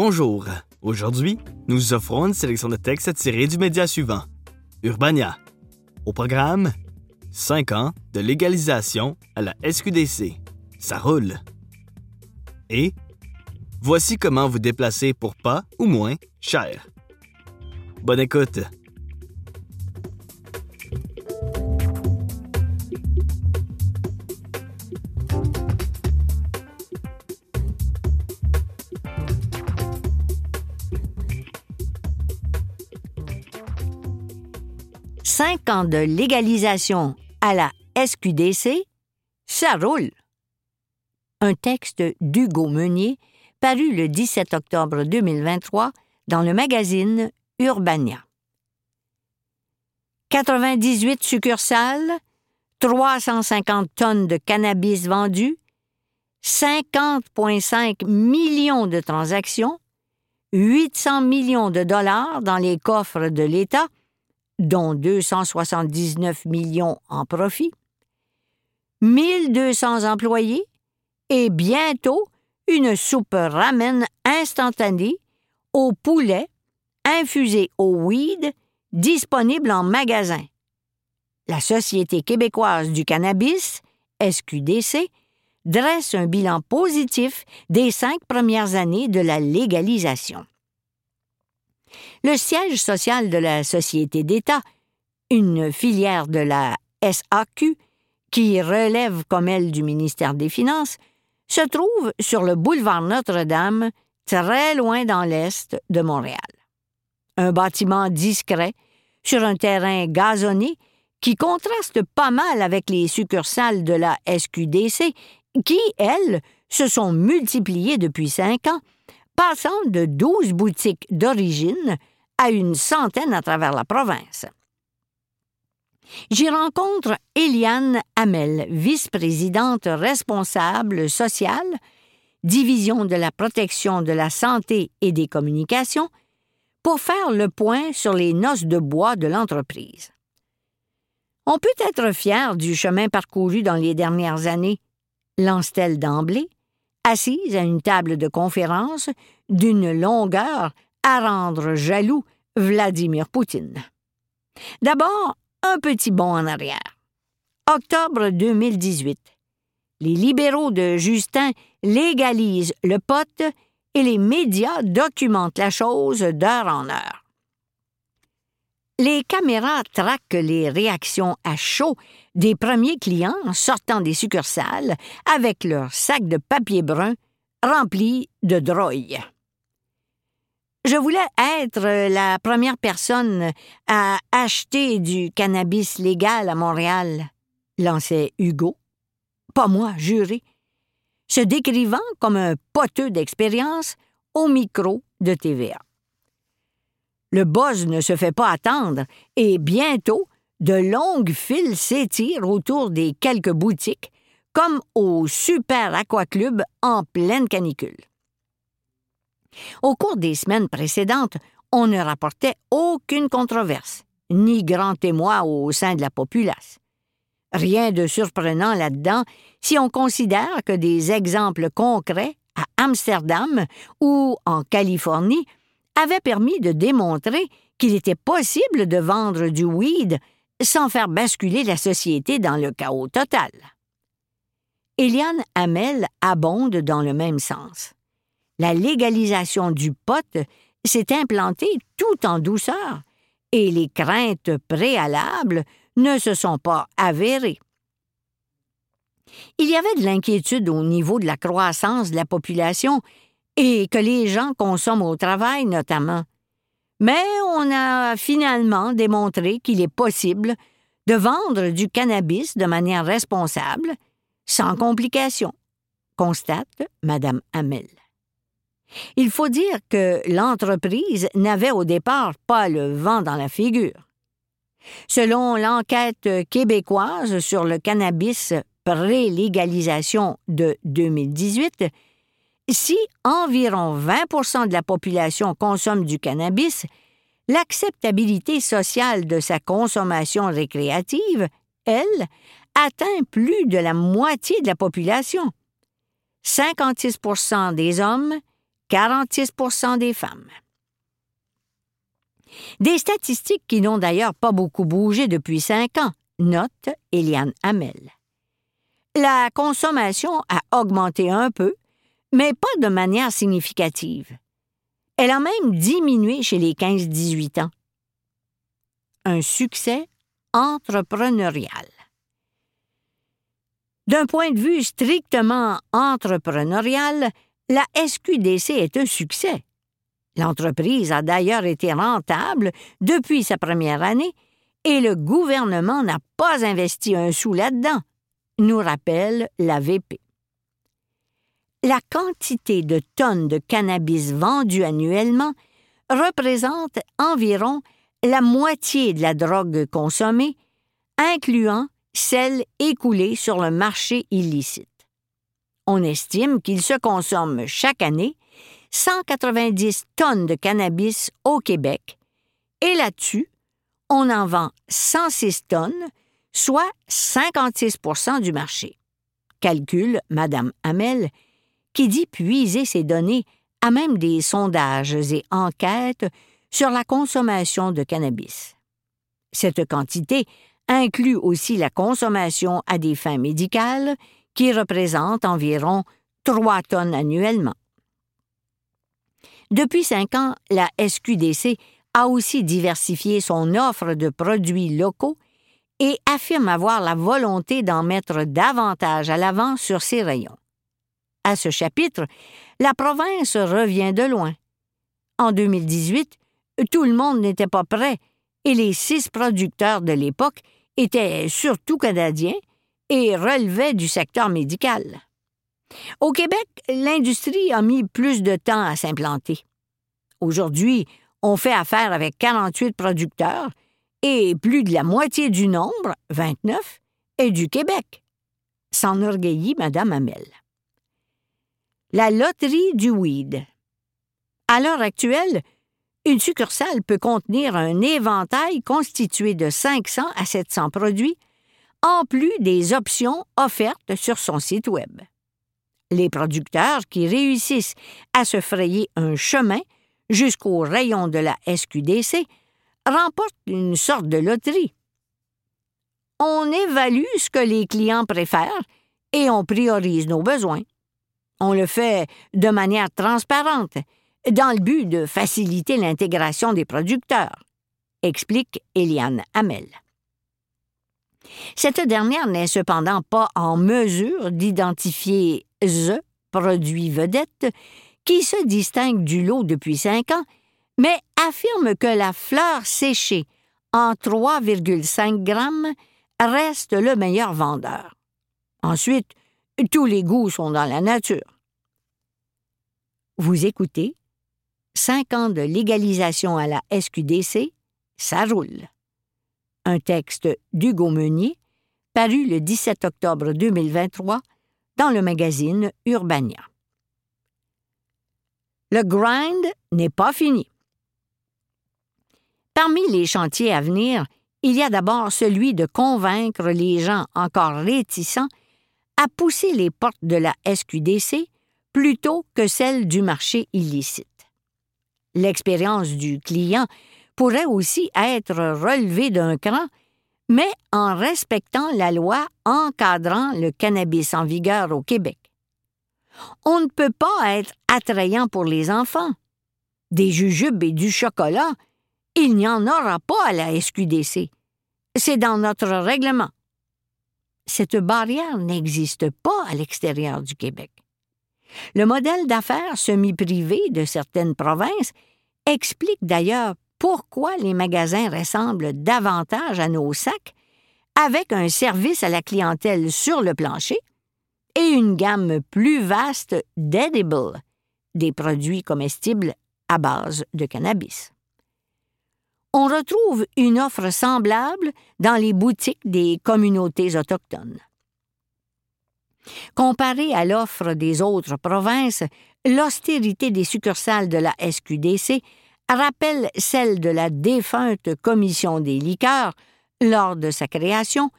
Bonjour. Aujourd'hui, nous offrons une sélection de textes tirés du média suivant. Urbania. Au programme, 5 ans de légalisation à la SQDC. Ça roule. Et voici comment vous déplacer pour pas ou moins cher. Bonne écoute. Cinq ans de légalisation à la SQDC, ça roule. Un texte d'Hugo Meunier, paru le 17 octobre 2023 dans le magazine Urbania. 98 succursales, 350 tonnes de cannabis vendues, 50,5 millions de transactions, 800 millions de dollars dans les coffres de l'État, dont 279 millions en profit, 1200 employés et bientôt une soupe ramen instantanée au poulet infusée au weed disponible en magasin. La Société québécoise du cannabis, SQDC, dresse un bilan positif des cinq premières années de la légalisation. Le siège social de la Société d'État, une filière de la SAQ, qui relève comme elle du ministère des Finances, se trouve sur le boulevard Notre-Dame, très loin dans l'est de Montréal. Un bâtiment discret, sur un terrain gazonné, qui contraste pas mal avec les succursales de la SQDC, qui, elles, se sont multipliées depuis cinq ans, passant de douze boutiques d'origine à une centaine à travers la province. J'y rencontre Eliane Hamel, vice-présidente responsable sociale, division de la protection de la santé et des communications, pour faire le point sur les noces de bois de l'entreprise. On peut être fier du chemin parcouru dans les dernières années, lance-t-elle d'emblée, assise à une table de conférence d'une longueur à rendre jaloux Vladimir Poutine. D'abord, un petit bond en arrière. Octobre 2018. Les libéraux de Justin légalisent le pot et les médias documentent la chose d'heure en heure. Les caméras traquent les réactions à chaud des premiers clients sortant des succursales avec leurs sacs de papier brun remplis de droïs. Je voulais être la première personne à acheter du cannabis légal à Montréal, lançait Hugo. Pas moi, juré. Se décrivant comme un poteux d'expérience au micro de TVA. Le buzz ne se fait pas attendre et bientôt, de longues files s'étirent autour des quelques boutiques, comme au Super Aquaclub en pleine canicule. Au cours des semaines précédentes, on ne rapportait aucune controverse, ni grand témoin au sein de la populace. Rien de surprenant là-dedans si on considère que des exemples concrets à Amsterdam ou en Californie avaient permis de démontrer qu'il était possible de vendre du weed sans faire basculer la société dans le chaos total. Eliane Hamel abonde dans le même sens la légalisation du pot s'est implantée tout en douceur et les craintes préalables ne se sont pas avérées. Il y avait de l'inquiétude au niveau de la croissance de la population et que les gens consomment au travail notamment. Mais on a finalement démontré qu'il est possible de vendre du cannabis de manière responsable, sans complications, constate Mme Hamel. Il faut dire que l'entreprise n'avait au départ pas le vent dans la figure. Selon l'enquête québécoise sur le cannabis pré-légalisation de 2018, si environ 20% de la population consomme du cannabis, l'acceptabilité sociale de sa consommation récréative, elle, atteint plus de la moitié de la population. 56% des hommes 46% des femmes. Des statistiques qui n'ont d'ailleurs pas beaucoup bougé depuis cinq ans, note Eliane Hamel. La consommation a augmenté un peu, mais pas de manière significative. Elle a même diminué chez les 15-18 ans. Un succès entrepreneurial. D'un point de vue strictement entrepreneurial, la SQDC est un succès. L'entreprise a d'ailleurs été rentable depuis sa première année et le gouvernement n'a pas investi un sou là-dedans, nous rappelle la VP. La quantité de tonnes de cannabis vendues annuellement représente environ la moitié de la drogue consommée, incluant celle écoulée sur le marché illicite. On estime qu'il se consomme chaque année 190 tonnes de cannabis au Québec, et là-dessus, on en vend 106 tonnes, soit 56% du marché. Calcule Mme Hamel, qui dit puiser ces données à même des sondages et enquêtes sur la consommation de cannabis. Cette quantité inclut aussi la consommation à des fins médicales, qui représente environ 3 tonnes annuellement. Depuis cinq ans, la SQDC a aussi diversifié son offre de produits locaux et affirme avoir la volonté d'en mettre davantage à l'avant sur ses rayons. À ce chapitre, la province revient de loin. En 2018, tout le monde n'était pas prêt et les six producteurs de l'époque étaient surtout canadiens et relevaient du secteur médical. Au Québec, l'industrie a mis plus de temps à s'implanter. Aujourd'hui, on fait affaire avec 48 producteurs et plus de la moitié du nombre, 29, est du Québec. S'enorgueillit Mme Hamel. La loterie du weed. À l'heure actuelle, une succursale peut contenir un éventail constitué de 500 à 700 produits, en plus des options offertes sur son site Web. Les producteurs qui réussissent à se frayer un chemin jusqu'au rayon de la SQDC remportent une sorte de loterie. On évalue ce que les clients préfèrent et on priorise nos besoins. On le fait de manière transparente, dans le but de faciliter l'intégration des producteurs, explique Eliane Hamel. Cette dernière n'est cependant pas en mesure d'identifier The produit vedette qui se distingue du lot depuis cinq ans, mais affirme que la fleur séchée en 3,5 grammes reste le meilleur vendeur. Ensuite, tous les goûts sont dans la nature. Vous écoutez Cinq ans de légalisation à la SQDC, ça roule. Un texte d'Hugo Meunier, paru le 17 octobre 2023 dans le magazine Urbania. Le grind n'est pas fini. Parmi les chantiers à venir, il y a d'abord celui de convaincre les gens encore réticents à pousser les portes de la SQDC plutôt que celles du marché illicite. L'expérience du client pourrait aussi être relevée d'un cran, mais en respectant la loi encadrant le cannabis en vigueur au Québec. On ne peut pas être attrayant pour les enfants. Des jujubes et du chocolat, il n'y en aura pas à la SQDC. C'est dans notre règlement. Cette barrière n'existe pas à l'extérieur du Québec. Le modèle d'affaires semi-privé de certaines provinces explique d'ailleurs pourquoi les magasins ressemblent davantage à nos sacs, avec un service à la clientèle sur le plancher et une gamme plus vaste d'edibles, des produits comestibles à base de cannabis. On retrouve une offre semblable dans les boutiques des communautés autochtones. Comparée à l'offre des autres provinces, l'austérité des succursales de la SQDC rappelle celle de la défunte Commission des liqueurs lors de sa création,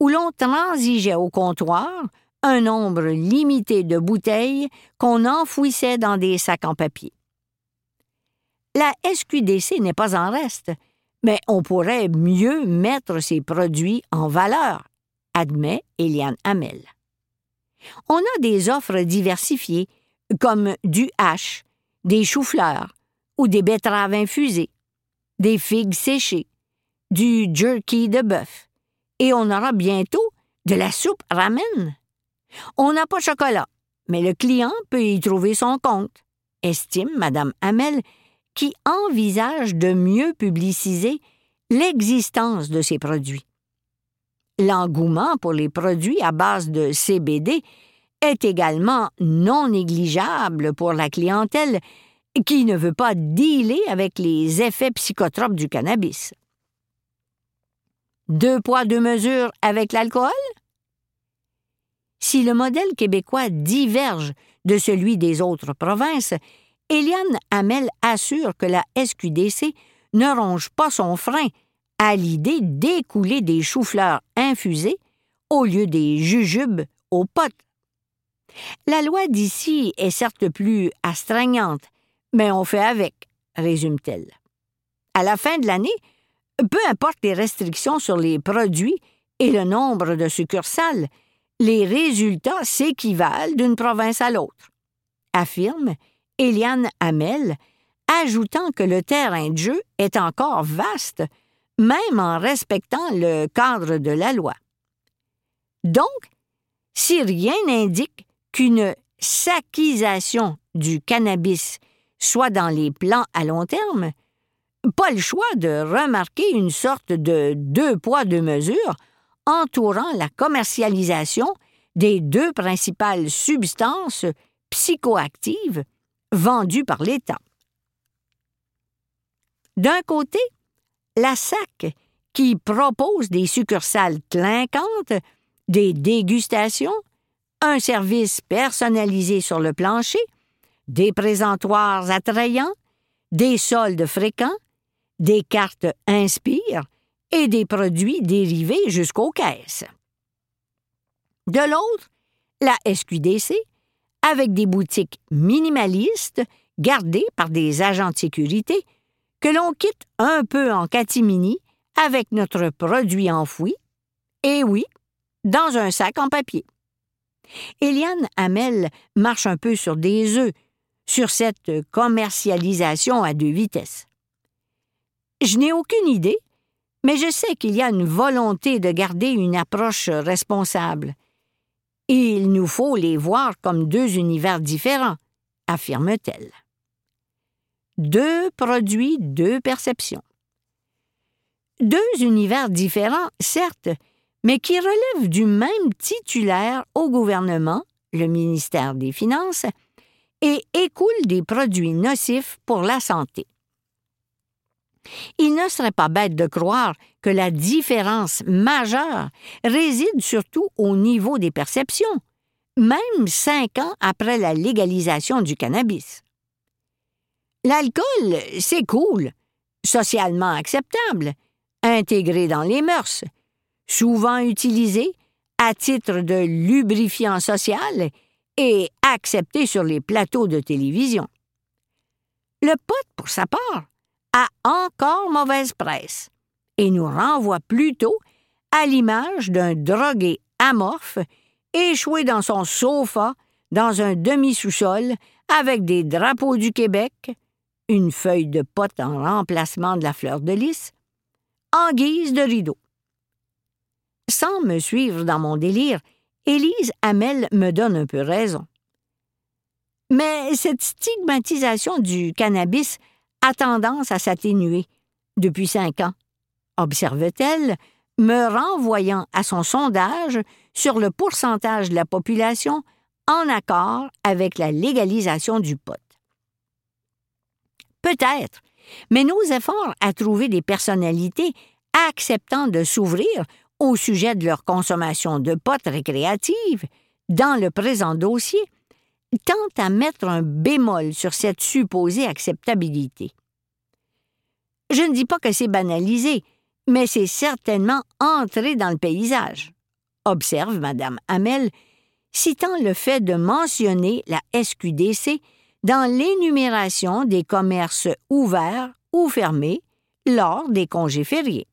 où l'on transigeait au comptoir un nombre limité de bouteilles qu'on enfouissait dans des sacs en papier. La SQDC n'est pas en reste, mais on pourrait mieux mettre ces produits en valeur, admet Eliane Hamel. On a des offres diversifiées, comme du hache, des choux-fleurs ou des betteraves infusées, des figues séchées, du jerky de bœuf, et on aura bientôt de la soupe ramen. On n'a pas chocolat, mais le client peut y trouver son compte, estime Mme Hamel, qui envisage de mieux publiciser l'existence de ces produits. L'engouement pour les produits à base de CBD est également non négligeable pour la clientèle qui ne veut pas dealer avec les effets psychotropes du cannabis. Deux poids, deux mesures avec l'alcool? Si le modèle québécois diverge de celui des autres provinces, Eliane Hamel assure que la SQDC ne ronge pas son frein à l'idée d'écouler des choux-fleurs infusés au lieu des jujubes aux potes. La loi d'ici est certes plus astreignante, mais on fait avec, résume-t-elle. À la fin de l'année, peu importe les restrictions sur les produits et le nombre de succursales, les résultats s'équivalent d'une province à l'autre, affirme Eliane Hamel, ajoutant que le terrain de jeu est encore vaste, même en respectant le cadre de la loi. Donc, si rien n'indique qu'une saquisation du cannabis soit dans les plans à long terme, pas le choix de remarquer une sorte de deux poids, deux mesures entourant la commercialisation des deux principales substances psychoactives vendues par l'État. D'un côté, la SAC, qui propose des succursales clinquantes, des dégustations, un service personnalisé sur le plancher, des présentoirs attrayants, des soldes fréquents, des cartes Inspire et des produits dérivés jusqu'aux caisses. De l'autre, la SQDC, avec des boutiques minimalistes gardées par des agents de sécurité que l'on quitte un peu en catimini avec notre produit enfoui, et oui, dans un sac en papier. Eliane Hamel marche un peu sur des œufs sur cette commercialisation à deux vitesses. Je n'ai aucune idée, mais je sais qu'il y a une volonté de garder une approche responsable. Il nous faut les voir comme deux univers différents, affirme-t-elle. Deux produits, deux perceptions. Deux univers différents, certes, mais qui relèvent du même titulaire au gouvernement, le ministère des Finances, et écoulent des produits nocifs pour la santé. Il ne serait pas bête de croire que la différence majeure réside surtout au niveau des perceptions, même cinq ans après la légalisation du cannabis. L'alcool, c'est cool, socialement acceptable, intégré dans les mœurs, souvent utilisé à titre de lubrifiant social et accepté sur les plateaux de télévision. Le pote, pour sa part, a encore mauvaise presse et nous renvoie plutôt à l'image d'un drogué amorphe échoué dans son sofa dans un demi-sous-sol avec des drapeaux du Québec, une feuille de pote en remplacement de la fleur de lys, en guise de rideau. Sans me suivre dans mon délire, Élise Hamel me donne un peu raison. Mais cette stigmatisation du cannabis a tendance à s'atténuer depuis cinq ans, observe-t-elle, me renvoyant à son sondage sur le pourcentage de la population en accord avec la légalisation du pot. Peut-être, mais nos efforts à trouver des personnalités acceptant de s'ouvrir au sujet de leur consommation de potes récréative dans le présent dossier tente à mettre un bémol sur cette supposée acceptabilité. Je ne dis pas que c'est banalisé, mais c'est certainement entré dans le paysage, observe Mme Hamel, citant le fait de mentionner la SQDC dans l'énumération des commerces ouverts ou fermés lors des congés fériés.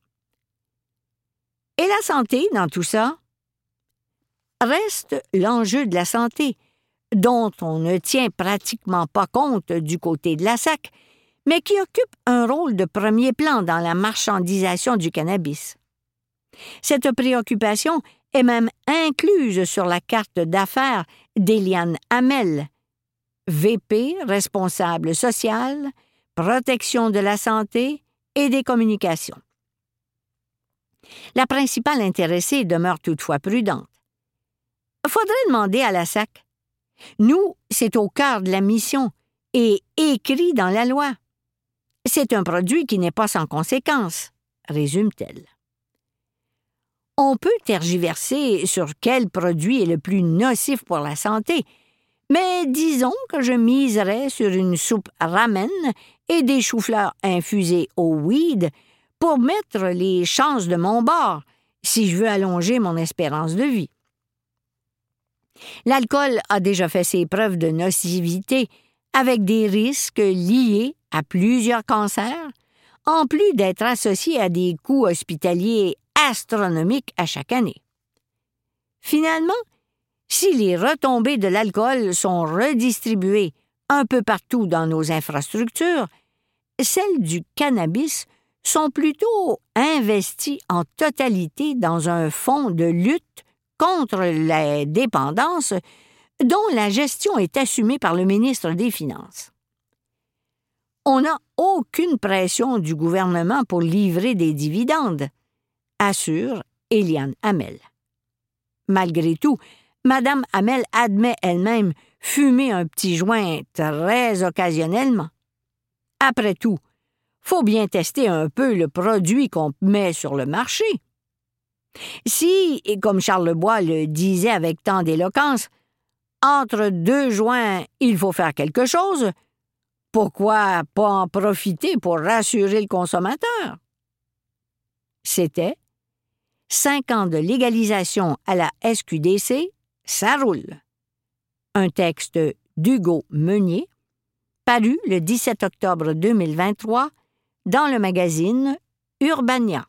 Et la santé dans tout ça? Reste l'enjeu de la santé, dont on ne tient pratiquement pas compte du côté de la SAC, mais qui occupe un rôle de premier plan dans la marchandisation du cannabis. Cette préoccupation est même incluse sur la carte d'affaires d'Eliane Hamel, VP responsable social, protection de la santé et des communications. La principale intéressée demeure toutefois prudente. Faudrait demander à la SAC. Nous, c'est au cœur de la mission et écrit dans la loi. C'est un produit qui n'est pas sans conséquences, résume-t-elle. On peut tergiverser sur quel produit est le plus nocif pour la santé, mais disons que je miserais sur une soupe ramen et des choux-fleurs infusés au weed pour mettre les chances de mon bord si je veux allonger mon espérance de vie. L'alcool a déjà fait ses preuves de nocivité avec des risques liés à plusieurs cancers, en plus d'être associé à des coûts hospitaliers astronomiques à chaque année. Finalement, si les retombées de l'alcool sont redistribuées un peu partout dans nos infrastructures, celles du cannabis sont plutôt investies en totalité dans un fonds de lutte contre la dépendance dont la gestion est assumée par le ministre des Finances. On n'a aucune pression du gouvernement pour livrer des dividendes, assure Eliane Hamel. Malgré tout, Madame Hamel admet elle-même fumer un petit joint très occasionnellement. Après tout, faut bien tester un peu le produit qu'on met sur le marché. Si, et comme Charles Bois le disait avec tant d'éloquence, entre deux joints, il faut faire quelque chose, pourquoi pas en profiter pour rassurer le consommateur? C'était cinq ans de légalisation à la SQDC, ça roule. Un texte d'Hugo Meunier, paru le 17 octobre 2023 dans le magazine Urbania.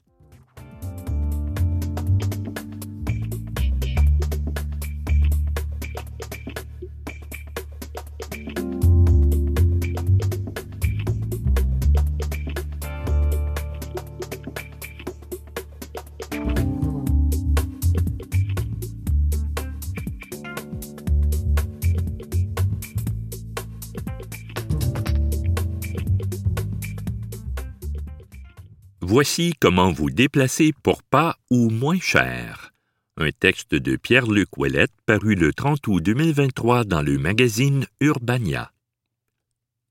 Voici comment vous déplacer pour pas ou moins cher. Un texte de Pierre-Luc Ouellette paru le 30 août 2023 dans le magazine Urbania.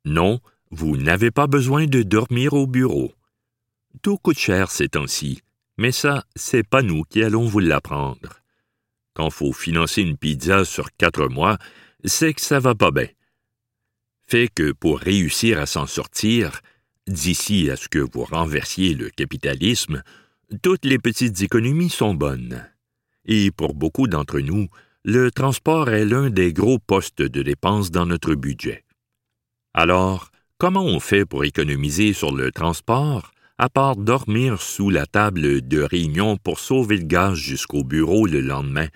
Non, vous n'avez pas besoin de dormir au bureau. Tout coûte cher ces temps-ci, mais ça, c'est pas nous qui allons vous l'apprendre. Quand faut financer une pizza sur quatre mois, c'est que ça va pas bien. Fait que pour réussir à s'en sortir, D'ici à ce que vous renversiez le capitalisme, toutes les petites économies sont bonnes. Et pour beaucoup d'entre nous, le transport est l'un des gros postes de dépenses dans notre budget. Alors, comment on fait pour économiser sur le transport, à part dormir sous la table de réunion pour sauver le gaz jusqu'au bureau le lendemain?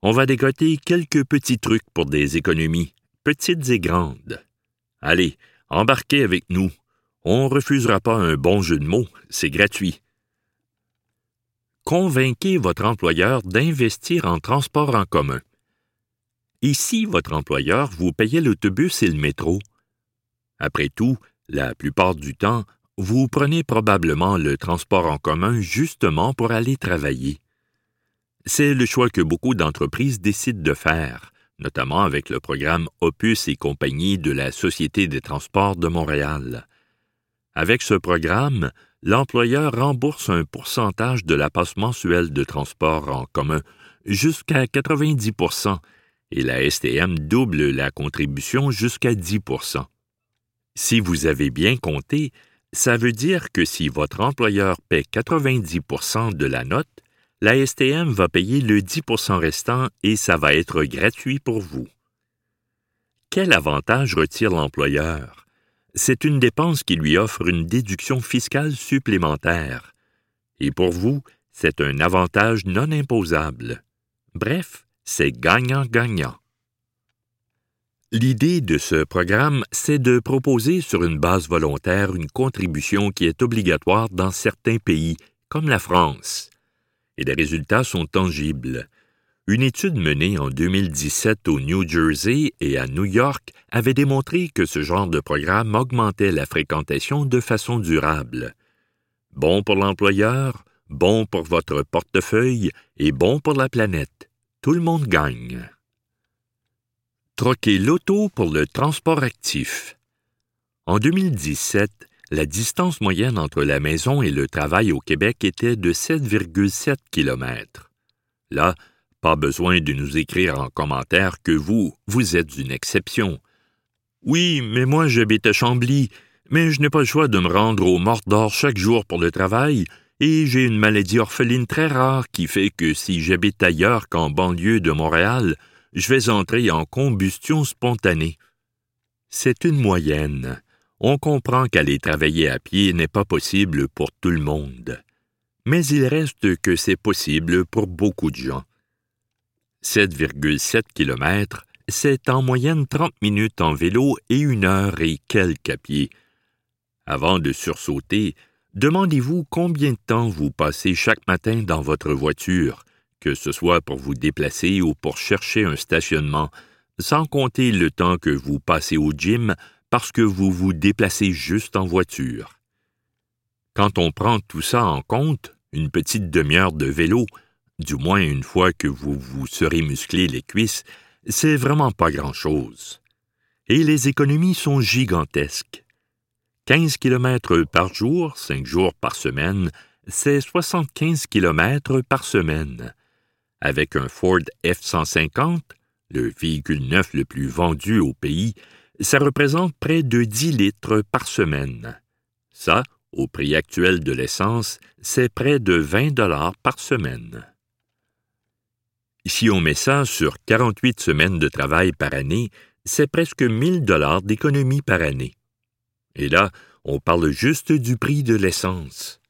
On va décoter quelques petits trucs pour des économies, petites et grandes. Allez, embarquez avec nous on refusera pas un bon jeu de mots, c'est gratuit. Convainquez votre employeur d'investir en transport en commun. Ici, votre employeur vous payait l'autobus et le métro. Après tout, la plupart du temps, vous prenez probablement le transport en commun justement pour aller travailler. C'est le choix que beaucoup d'entreprises décident de faire, notamment avec le programme Opus et compagnie de la Société des transports de Montréal. Avec ce programme, l'employeur rembourse un pourcentage de la passe mensuelle de transport en commun jusqu'à 90% et la STM double la contribution jusqu'à 10% Si vous avez bien compté, ça veut dire que si votre employeur paie 90% de la note, la STM va payer le 10% restant et ça va être gratuit pour vous. Quel avantage retire l'employeur? C'est une dépense qui lui offre une déduction fiscale supplémentaire. Et pour vous, c'est un avantage non imposable. Bref, c'est gagnant-gagnant. L'idée de ce programme, c'est de proposer sur une base volontaire une contribution qui est obligatoire dans certains pays, comme la France. Et les résultats sont tangibles. Une étude menée en 2017 au New Jersey et à New York avait démontré que ce genre de programme augmentait la fréquentation de façon durable. Bon pour l'employeur, bon pour votre portefeuille et bon pour la planète. Tout le monde gagne. Troquer l'auto pour le transport actif. En 2017, la distance moyenne entre la maison et le travail au Québec était de 7,7 km. Là, pas besoin de nous écrire en commentaire que vous, vous êtes une exception. Oui, mais moi j'habite à Chambly, mais je n'ai pas le choix de me rendre au Mordor chaque jour pour le travail, et j'ai une maladie orpheline très rare qui fait que si j'habite ailleurs qu'en banlieue de Montréal, je vais entrer en combustion spontanée. C'est une moyenne. On comprend qu'aller travailler à pied n'est pas possible pour tout le monde. Mais il reste que c'est possible pour beaucoup de gens. 7,7 km, c'est en moyenne 30 minutes en vélo et une heure et quelques à pied. Avant de sursauter, demandez-vous combien de temps vous passez chaque matin dans votre voiture, que ce soit pour vous déplacer ou pour chercher un stationnement, sans compter le temps que vous passez au gym parce que vous vous déplacez juste en voiture. Quand on prend tout ça en compte, une petite demi-heure de vélo, du moins une fois que vous vous serez musclé les cuisses, c'est vraiment pas grand-chose. Et les économies sont gigantesques. 15 km par jour, 5 jours par semaine, c'est 75 km par semaine. Avec un Ford F-150, le véhicule neuf le plus vendu au pays, ça représente près de 10 litres par semaine. Ça, au prix actuel de l'essence, c'est près de 20 dollars par semaine. Si on met ça sur 48 semaines de travail par année, c'est presque 1000 dollars d'économie par année. Et là, on parle juste du prix de l'essence.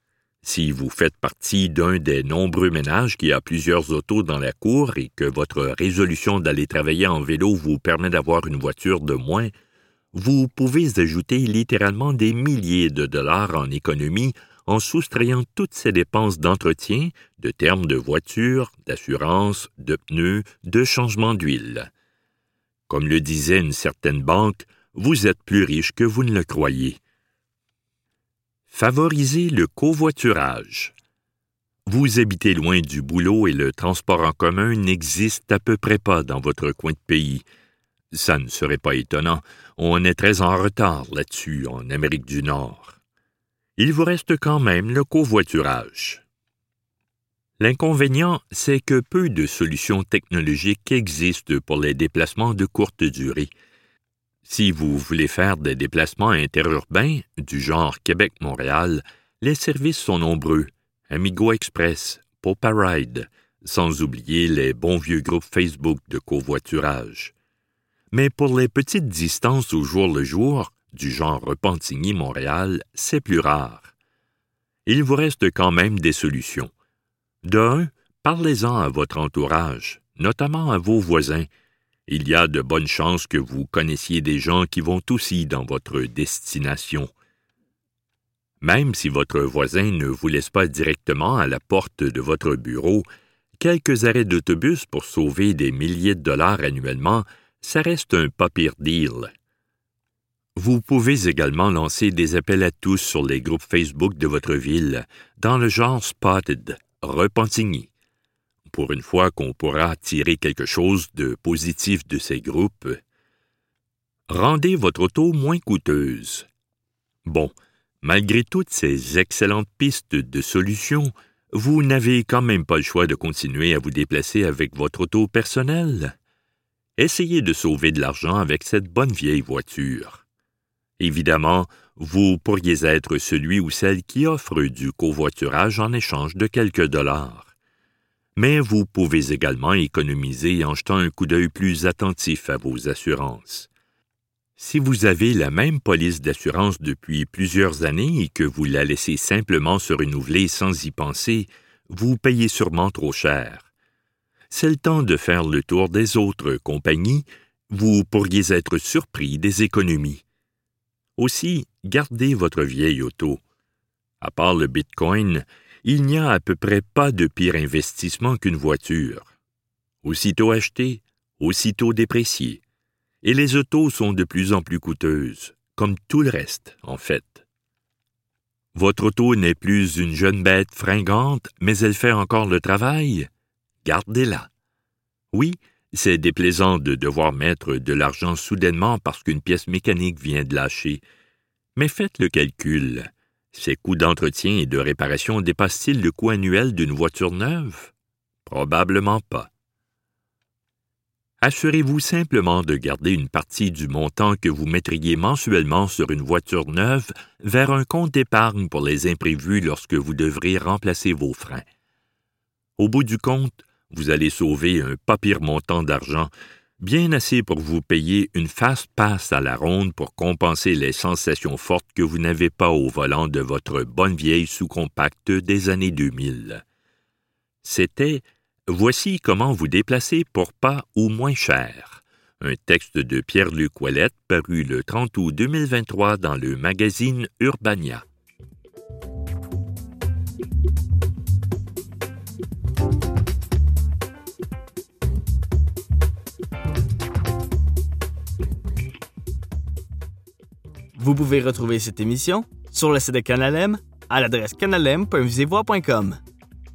Si vous faites partie d'un des nombreux ménages qui a plusieurs autos dans la cour et que votre résolution d'aller travailler en vélo vous permet d'avoir une voiture de moins, vous pouvez ajouter littéralement des milliers de dollars en économie en soustrayant toutes ces dépenses d'entretien, de termes de voiture, d'assurance, de pneus, de changement d'huile. Comme le disait une certaine banque, vous êtes plus riche que vous ne le croyez. Favorisez le covoiturage. Vous habitez loin du boulot et le transport en commun n'existe à peu près pas dans votre coin de pays. Ça ne serait pas étonnant, on est très en retard là-dessus en Amérique du Nord. Il vous reste quand même le covoiturage. L'inconvénient, c'est que peu de solutions technologiques existent pour les déplacements de courte durée. Si vous voulez faire des déplacements interurbains du genre Québec-Montréal, les services sont nombreux. Amigo Express, Poparide, sans oublier les bons vieux groupes Facebook de covoiturage. Mais pour les petites distances au jour le jour, du genre Repentigny-Montréal, c'est plus rare. Il vous reste quand même des solutions. D'un, parlez-en à votre entourage, notamment à vos voisins, il y a de bonnes chances que vous connaissiez des gens qui vont aussi dans votre destination. Même si votre voisin ne vous laisse pas directement à la porte de votre bureau, quelques arrêts d'autobus pour sauver des milliers de dollars annuellement, ça reste un pas pire deal. Vous pouvez également lancer des appels à tous sur les groupes Facebook de votre ville, dans le genre Spotted, Repentigny pour une fois qu'on pourra tirer quelque chose de positif de ces groupes. Rendez votre auto moins coûteuse. Bon, malgré toutes ces excellentes pistes de solutions, vous n'avez quand même pas le choix de continuer à vous déplacer avec votre auto personnelle. Essayez de sauver de l'argent avec cette bonne vieille voiture. Évidemment, vous pourriez être celui ou celle qui offre du covoiturage en échange de quelques dollars. Mais vous pouvez également économiser en jetant un coup d'œil plus attentif à vos assurances. Si vous avez la même police d'assurance depuis plusieurs années et que vous la laissez simplement se renouveler sans y penser, vous payez sûrement trop cher. C'est le temps de faire le tour des autres compagnies, vous pourriez être surpris des économies. Aussi, gardez votre vieille auto. À part le Bitcoin, il n'y a à peu près pas de pire investissement qu'une voiture. Aussitôt achetée, aussitôt dépréciée. Et les autos sont de plus en plus coûteuses, comme tout le reste, en fait. Votre auto n'est plus une jeune bête fringante, mais elle fait encore le travail? Gardez-la. Oui, c'est déplaisant de devoir mettre de l'argent soudainement parce qu'une pièce mécanique vient de lâcher. Mais faites le calcul. Ces coûts d'entretien et de réparation dépassent-ils le coût annuel d'une voiture neuve? Probablement pas. Assurez-vous simplement de garder une partie du montant que vous mettriez mensuellement sur une voiture neuve vers un compte d'épargne pour les imprévus lorsque vous devrez remplacer vos freins. Au bout du compte, vous allez sauver un pas pire montant d'argent, bien assez pour vous payer une fast passe à la ronde pour compenser les sensations fortes que vous n'avez pas au volant de votre bonne vieille sous-compacte des années 2000. C'était Voici comment vous déplacer pour pas ou moins cher. Un texte de Pierre-Luc Ouellette paru le 30 août 2023 dans le magazine Urbania. Vous pouvez retrouver cette émission sur le site de Canalem à l'adresse canalem.visevoix.com.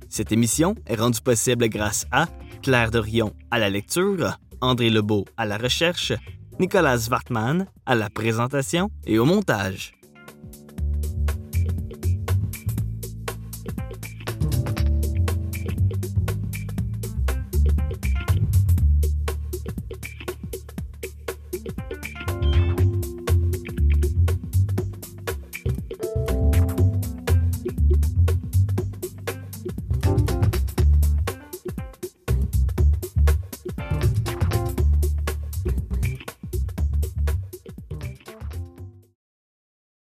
Cette émission est rendue possible grâce à Claire Dorion à la lecture, André Lebeau à la recherche, Nicolas Wartman à la présentation et au montage.